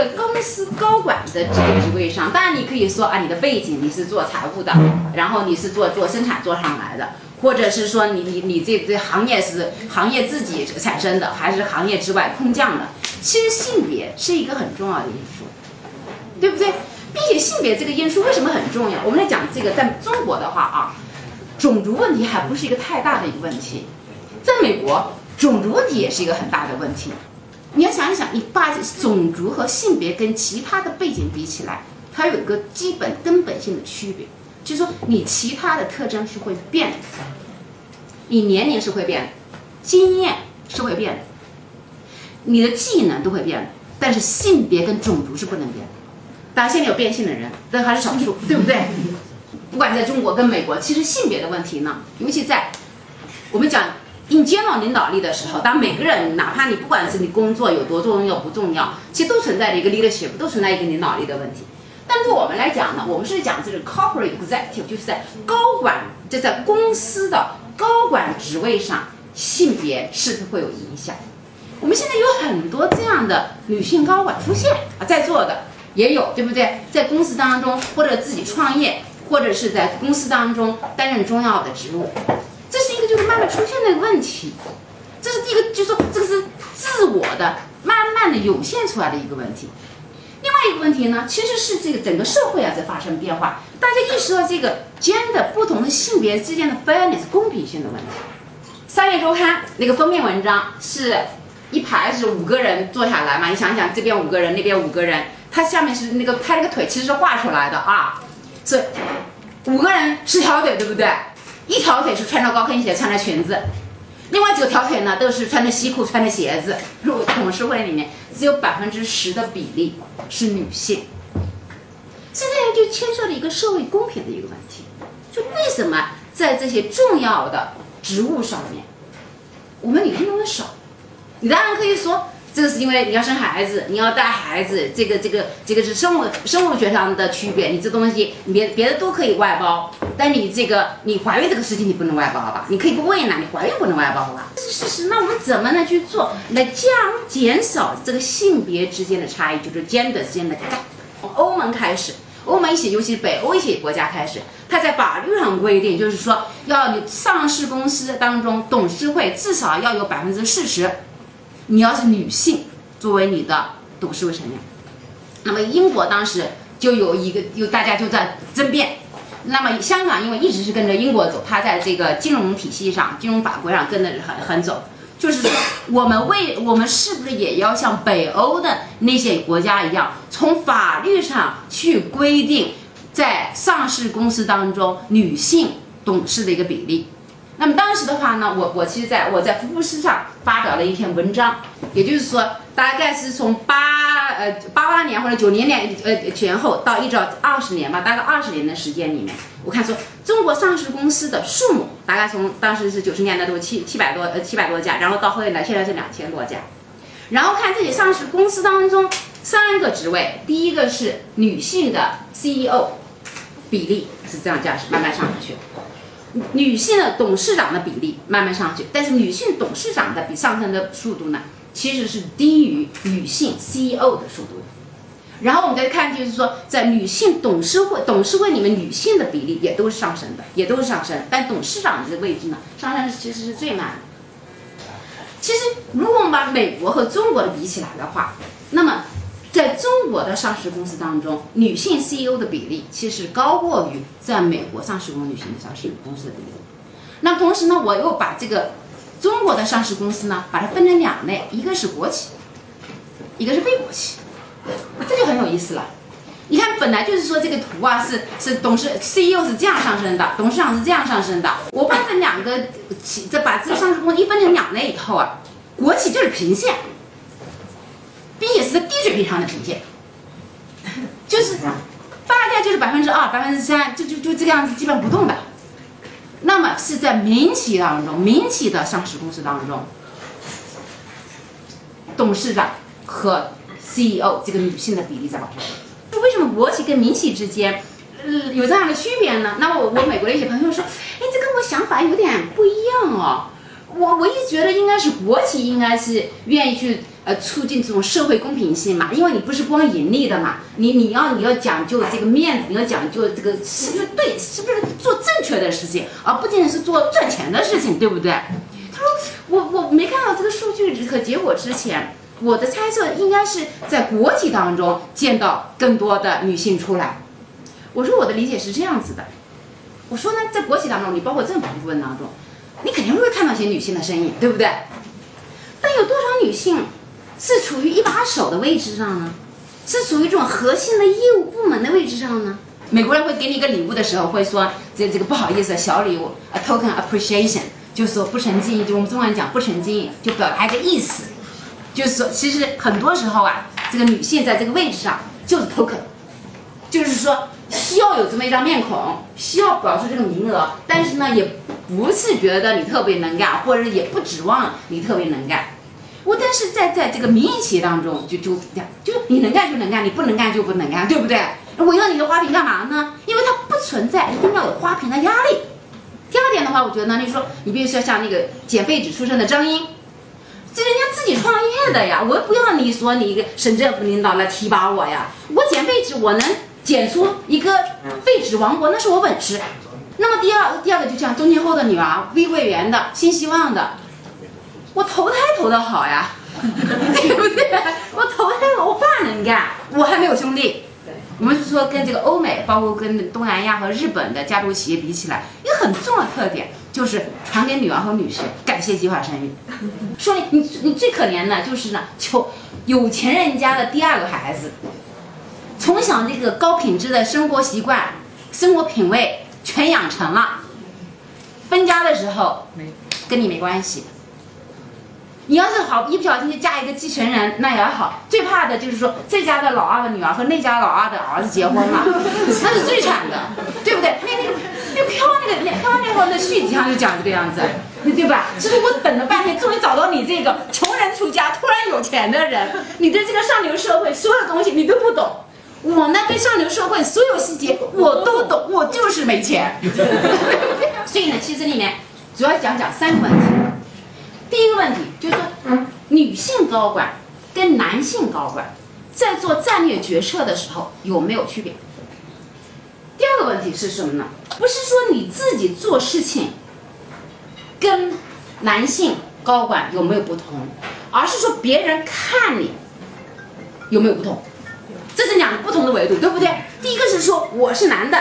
个公司高管的这个职位上，当然你可以说啊，你的背景你是做财务的，然后你是做做生产做上来的，或者是说你你你这这行业是行业自己产生的，还是行业之外空降的？其实性别是一个很重要的因素，对不对？并且性别这个因素为什么很重要？我们来讲这个，在中国的话啊，种族问题还不是一个太大的一个问题，在美国，种族问题也是一个很大的问题。你要想一想，你把种族和性别跟其他的背景比起来，它有一个基本根本性的区别，就是说你其他的特征是会变的，你年龄是会变的，经验是会变的，你的技能都会变，但是性别跟种族是不能变的。当然，现在有变性的人，但还是少数，对不对？不管在中国跟美国，其实性别的问题呢，尤其在我们讲硬接到领导力的时候，当每个人，哪怕你不管是你工作有多重要不重要，其实都存在着一个 leadership，都存在一个领导力的问题。但对我们来讲呢，我们是讲这个 corporate executive，就是在高管，就在公司的高管职位上，性别是不是会有影响？我们现在有很多这样的女性高管出现啊，在座的。也有对不对？在公司当中，或者自己创业，或者是在公司当中担任重要的职务，这是一个就是慢慢出现的问题。这是第一个，就是说这个是自我的慢慢的涌现出来的一个问题。另外一个问题呢，其实是这个整个社会啊在发生变化，大家意识到这个间的不同的性别之间的 fairness 公平性的问题。商业周刊那个封面文章是一排是五个人坐下来嘛？你想想，这边五个人，那边五个人。他下面是那个，他那个腿其实是画出来的啊，是五个人十条腿，对不对？一条腿是穿着高跟鞋，穿着裙子，另外九条腿呢都是穿着西裤，穿着鞋子。入董事会里面只有百分之十的比例是女性，现在就牵涉了一个社会公平的一个问题，就为什么在这些重要的职务上面，我们女性用的少？你当然可以说。这个是因为你要生孩子，你要带孩子，这个这个这个是生物生物学上的区别。你这东西，你别别的都可以外包，但你这个你怀孕这个事情你不能外包好吧？你可以不喂奶，你怀孕不能外包好吧？这是事实。那我们怎么呢去做来降减少这个性别之间的差异，就是 gender 之间的 gap？从欧盟开始，欧盟一些尤其是北欧一些国家开始，它在法律上规定，就是说要上市公司当中董事会至少要有百分之四十。你要是女性作为你的董事会成员，那么英国当时就有一个，有大家就在争辩。那么香港因为一直是跟着英国走，它在这个金融体系上、金融法规上跟着很很走，就是说我们为我们是不是也要像北欧的那些国家一样，从法律上去规定在上市公司当中女性董事的一个比例？那么当时的话呢，我我其实在我在福布斯上发表了一篇文章，也就是说，大概是从八呃八八年或者九零年呃前后到一直到二十年吧，大概二十年的时间里面，我看说中国上市公司的数目大概从当时是九十年代都七七百多呃七百多家，然后到后来现在是两千多家，然后看这些上市公司当中三个职位，第一个是女性的 CEO 比例是这样价值慢慢上去。女性的董事长的比例慢慢上去，但是女性董事长的比上升的速度呢，其实是低于女性 CEO 的速度。然后我们再看，就是说在女性董事会董事会里面，女性的比例也都是上升的，也都是上升。但董事长这个位置呢，上升其实是最慢的。其实如果我们把美国和中国的比起来的话，那么。在中国的上市公司当中，女性 CEO 的比例其实高过于在美国上市公女性的上市公司的比例。那同时呢，我又把这个中国的上市公司呢，把它分成两类，一个是国企，一个是非国企，这就很有意思了。你看，本来就是说这个图啊，是是董事 CEO 是这样上升的，董事长是这样上升的。我把这两个企，这把这个上市公司一分成两类以后啊，国企就是平线。并且是在低水平上的平线，就是大概就是百分之二、百分之三，就就就这个样子，基本不动的。那么是在民企当中，民企的上市公司当中，董事长和 CEO 这个女性的比例在往上走。为什么国企跟民企之间呃有这样的区别呢？那我我美国的一些朋友说，哎，这跟我想法有点不一样哦。我我一直觉得应该是国企应该是愿意去。呃促进这种社会公平性嘛，因为你不是光盈利的嘛，你你要你要讲究这个面子，你要讲究这个是不是对，是不是做正确的事情，而不仅仅是做赚钱的事情，对不对？他说我我没看到这个数据和结果之前，我的猜测应该是在国企当中见到更多的女性出来。我说我的理解是这样子的，我说呢，在国企当中，你包括政府部门当中，你肯定会看到一些女性的身影，对不对？但有多少女性是处于一把手的位置上呢？是处于这种核心的业务部门的位置上呢？美国人会给你一个礼物的时候，会说这这个不好意思，小礼物，a token appreciation，就是说不成敬意，就我们中国人讲不成敬意，就表达一个意思，就是说其实很多时候啊，这个女性在这个位置上就是 token，就是说需要有这么一张面孔，需要表示这个名额，但是呢，也不是觉得你特别能干，或者也不指望你特别能干。我但是在在这个民营企业当中，就就这样，就你能干就能干，你不能干就不能干，对不对？我要你的花瓶干嘛呢？因为它不存在一定要有花瓶的压力。第二点的话，我觉得呢，你说你比如说像那个减废纸出身的张英，这人家自己创业的呀，我又不要你说你一个省政府领导来提拔我呀，我减废纸我能减出一个废纸王国，那是我本事。那么第二第二个就像中年后的女儿，微桂园的新希望的。我投胎投的好呀，对不对？我投胎，我爸能干，我还没有兄弟。我们是说跟这个欧美，包括跟东南亚和日本的家族企业比起来，一个很重要的特点就是传给女儿和女婿，感谢计划生育。说你你你最可怜的就是呢，求有钱人家的第二个孩子，从小这个高品质的生活习惯、生活品味全养成了，分家的时候没跟你没关系。你要是好一不小心就嫁一个继承人，那也好。最怕的就是说这家的老二的女儿和那家老二的儿子结婚了，那是最惨的，对不对？那那个那飘那个那飘那会儿那续集上就讲这个样子，对吧？就是我等了半天，终于找到你这个穷人出家突然有钱的人，你对这个上流社会所有东西你都不懂，我呢对上流社会所有细节我都懂，我就是没钱。所以呢，其实里面主要讲讲三个问题。第一个问题就是说，女性高管跟男性高管在做战略决策的时候有没有区别？第二个问题是什么呢？不是说你自己做事情跟男性高管有没有不同，而是说别人看你有没有不同，这是两个不同的维度，对不对？第一个是说我是男的，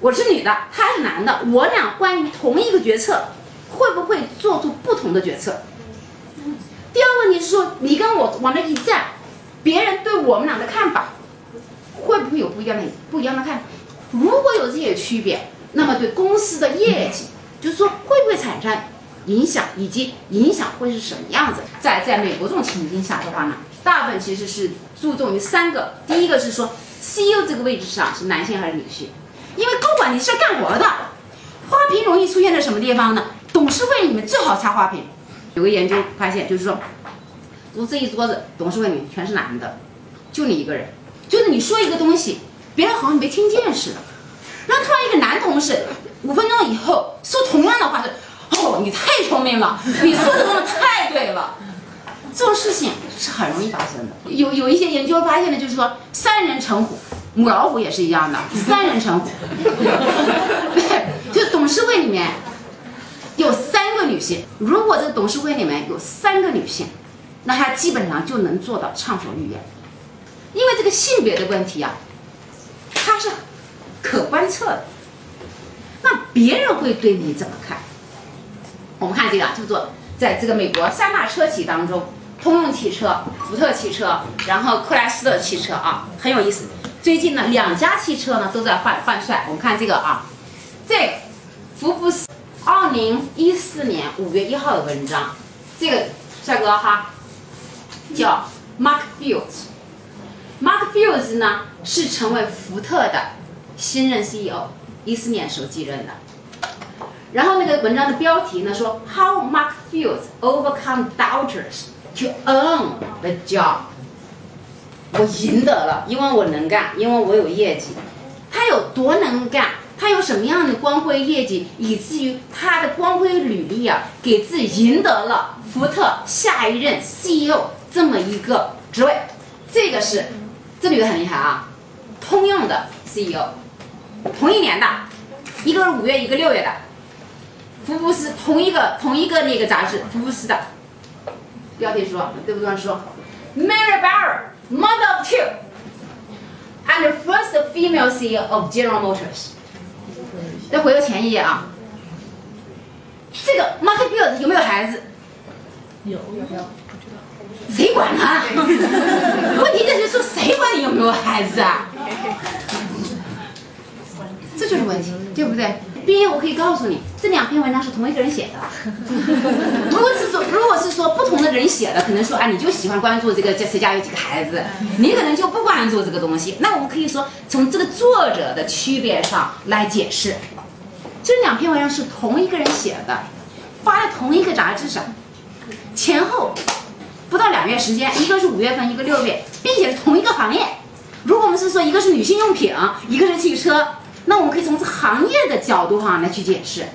我是女的，他是男的，我俩关于同一个决策。会不会做出不同的决策？第二个问题是说，你跟我往那一站，别人对我们俩的看法会不会有不一样的不一样的看法？如果有这些区别，那么对公司的业绩，就是说会不会产生影响，以及影响会是什么样子？在在美国这种情境下的话呢，大部分其实是注重于三个：第一个是说，CEO 这个位置上是男性还是女性？因为高管你是干活的，花瓶容易出现在什么地方呢？董事会里面最好插花瓶，有个研究发现，就是说，坐这一桌子董事会里面全是男的，就你一个人，就是你说一个东西，别人好像没听见似的。然后突然一个男同事五分钟以后说同样的话，是哦，你太聪明了，你说的真的太对了。这种事情是很容易发生的。有有一些研究发现呢，就是说三人成虎，母老虎也是一样的，三人成虎。对，就董事会里面。有三个女性，如果这个董事会里面有三个女性，那她基本上就能做到畅所欲言。因为这个性别的问题啊，它是可观测的。那别人会对你怎么看？我们看这个，叫做在这个美国三大车企当中，通用汽车、福特汽车，然后克莱斯勒汽车啊，很有意思。最近呢，两家汽车呢都在换换帅。我们看这个啊，这福布斯。二零一四年五月一号的文章，这个帅哥哈，叫 Mark Fields。Mark Fields 呢是成为福特的新任 CEO，一四年时候继任的。然后那个文章的标题呢说 How Mark Fields overcome doubters to earn the job。我赢得了，因为我能干，因为我有业绩。他有多能干？他有什么样的光辉业绩，以至于他的光辉履历啊，给自己赢得了福特下一任 CEO 这么一个职位。这个是这女的很厉害啊，通用的 CEO，同一年的，一个是五月，一个六月的，福布斯同一个同一个那个杂志，福布斯的。标题说对不对？说 Mary Barra，mother of two，and the first female CEO of General Motors。再回到前一页啊，这个 Mark Bill 有没有孩子？有有有。谁管他？问题就是说，谁管你有没有孩子啊？这就是问题，对不对？毕业我可以告诉你，这两篇文章是同一个人写的。如果是说，如果是说不同的人写的，可能说啊，你就喜欢关注这个谁家有几个孩子，你可能就不关注这个东西。那我们可以说，从这个作者的区别上来解释，这两篇文章是同一个人写的，发在同一个杂志上，前后。不到两月时间，一个是五月份，一个六月，并且是同一个行业。如果我们是说一个是女性用品，一个是汽车，那我们可以从这行业的角度上来去解释。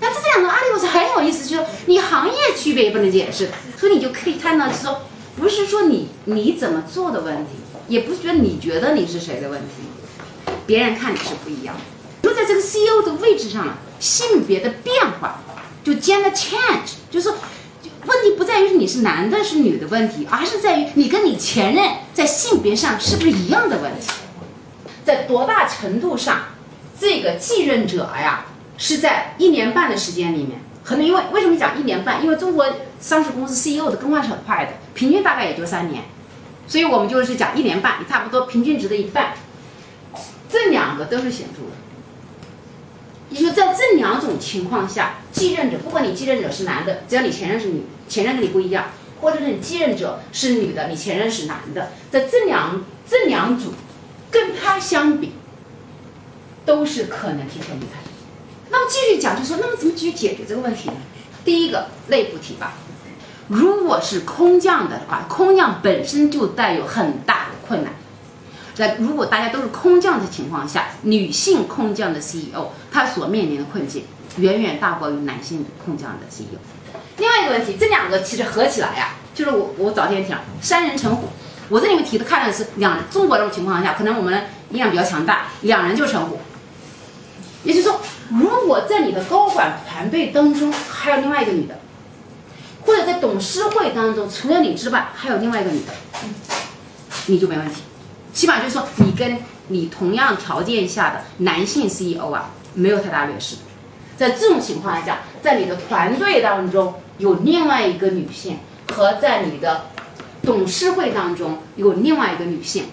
那这两个案例我是很有意思，就是你行业区别也不能解释，所以你就可以看到，说不是说你你怎么做的问题，也不是觉得你觉得你是谁的问题，别人看你是不一样。就在这个 CEO 的位置上，性别的变化就 gender change，就是。问题不在于你是男的是女的问题，而是在于你跟你前任在性别上是不是一样的问题，在多大程度上，这个继任者呀是在一年半的时间里面，可能因为为什么讲一年半？因为中国上市公司 CEO 的更换是很快的，平均大概也就三年，所以我们就是讲一年半，差不多平均值的一半，这两个都是显著的。也就在这两种情况下，继任者不管你继任者是男的，只要你前任是女。前任跟你不一样，或者是你继任者是女的，你前任是男的，在这两这两组跟他相比，都是可能提前离开。那么继续讲，就说那么怎么去解决这个问题呢？第一个内部提拔，如果是空降的话，空降本身就带有很大的困难。在如果大家都是空降的情况下，女性空降的 CEO，她所面临的困境远远大过于男性空降的 CEO。另外一个问题，这两个其实合起来呀，就是我我早天讲三人成虎，我这里面提的看的是两中国这种情况下，可能我们力量比较强大，两人就成虎。也就是说，如果在你的高管团队当中还有另外一个女的，或者在董事会当中除了你之外还有另外一个女的，你就没问题。起码就是说，你跟你同样条件下的男性 CEO 啊，没有太大劣势。在这种情况下，在你的团队当中。有另外一个女性和在你的董事会当中有另外一个女性，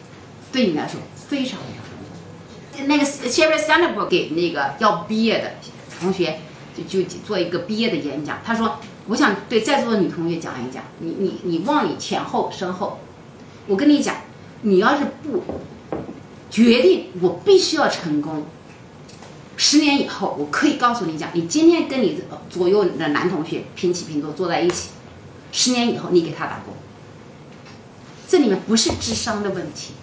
对你来说非常非常重要。那个 Sherry Sandberg 给那个要毕业的同学就就做一个毕业的演讲，他说：“我想对在座的女同学讲一讲，你你你望你前后身后，我跟你讲，你要是不决定我必须要成功。”十年以后，我可以告诉你讲，你今天跟你左右的男同学平起平坐坐在一起，十年以后你给他打工。这里面不是智商的问题，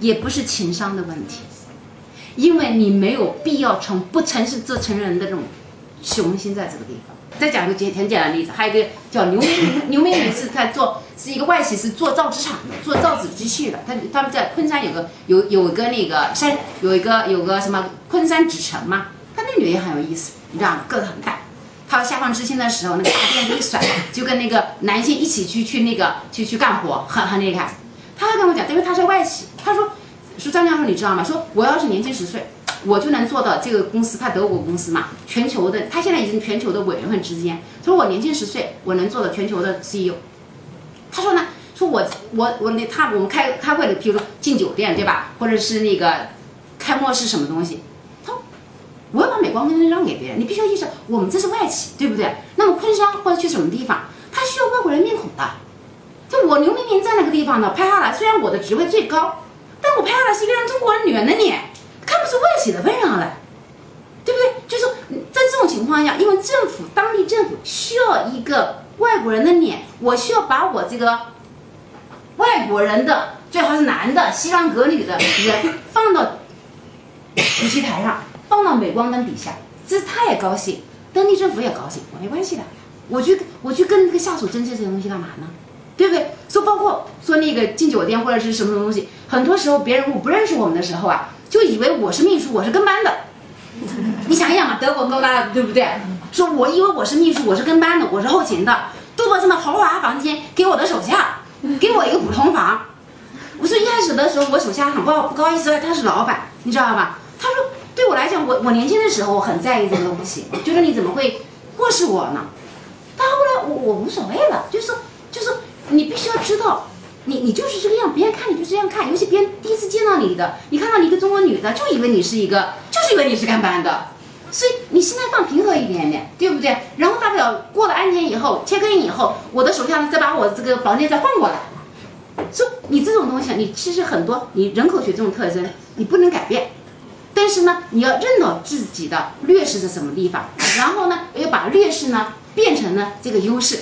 也不是情商的问题，因为你没有必要从不诚实做成人的这种雄心在这个地方。再讲一个简很简单的例子，还有一个叫刘明刘明女士，她做是一个外企，是做造纸厂的，做造纸机器的。他他们在昆山有个有有一个那个山，有一个有个什么昆山纸城嘛。他那女的也很有意思，你知道吗个子很大。他下放知青的时候，那个大辫子一甩，就跟那个男性一起去去那个去去干活，很很厉害。他还跟我讲，因为他是外企，他说说张教授你知道吗？说我要是年轻十岁。我就能做到这个公司，他德国公司嘛，全球的，他现在已经全球的委员会之间。他说我年轻十岁，我能做到全球的 CEO。他说呢，说我我我那他我们开开会的，比如说进酒店对吧，或者是那个开幕式什么东西，他我要把美光灯让给别人，你必须要意识到我们这是外企，对不对？那么昆山或者去什么地方，他需要外国人面孔的。就我刘明明在那个地方呢，拍下来，虽然我的职位最高，但我拍下来是一张中国人女人的脸。看不出外企的份上来，对不对？就是，在这种情况下，因为政府当地政府需要一个外国人的脸，我需要把我这个外国人的最好是男的西装革履的人放到主席台上，放到镁光灯底下，这他也高兴，当地政府也高兴，我没关系的。我去我去跟那个下属争这些东西干嘛呢？对不对？说包括说那个进酒店或者是什么东西，很多时候别人我不认识我们的时候啊，就以为我是秘书，我是跟班的。你想一想嘛，德国高大对不对？说我以为我是秘书，我是跟班的，我是后勤的，杜博这么豪华房间给我的手下，给我一个普通房。我说一开始的时候，我手下很不好不好意思，他是老板，你知道吧？他说对我来讲，我我年轻的时候我很在意这个东西，觉得你怎么会过视我呢？但后来我我无所谓了，就是就是你必须要知道，你你就是这个样，别人看你就这样看，尤其别人第一次见到你的，你看到你一个中国女的，就以为你是一个，就是以为你是干班的，所以心态放平和一点点，对不对？然后大不了过了安检以后切割以后，我的手下呢再把我这个房间再换过来。说你这种东西，你其实很多，你人口学这种特征，你不能改变。但是呢，你要认到自己的劣势在什么地方，然后呢，要把劣势呢变成呢这个优势。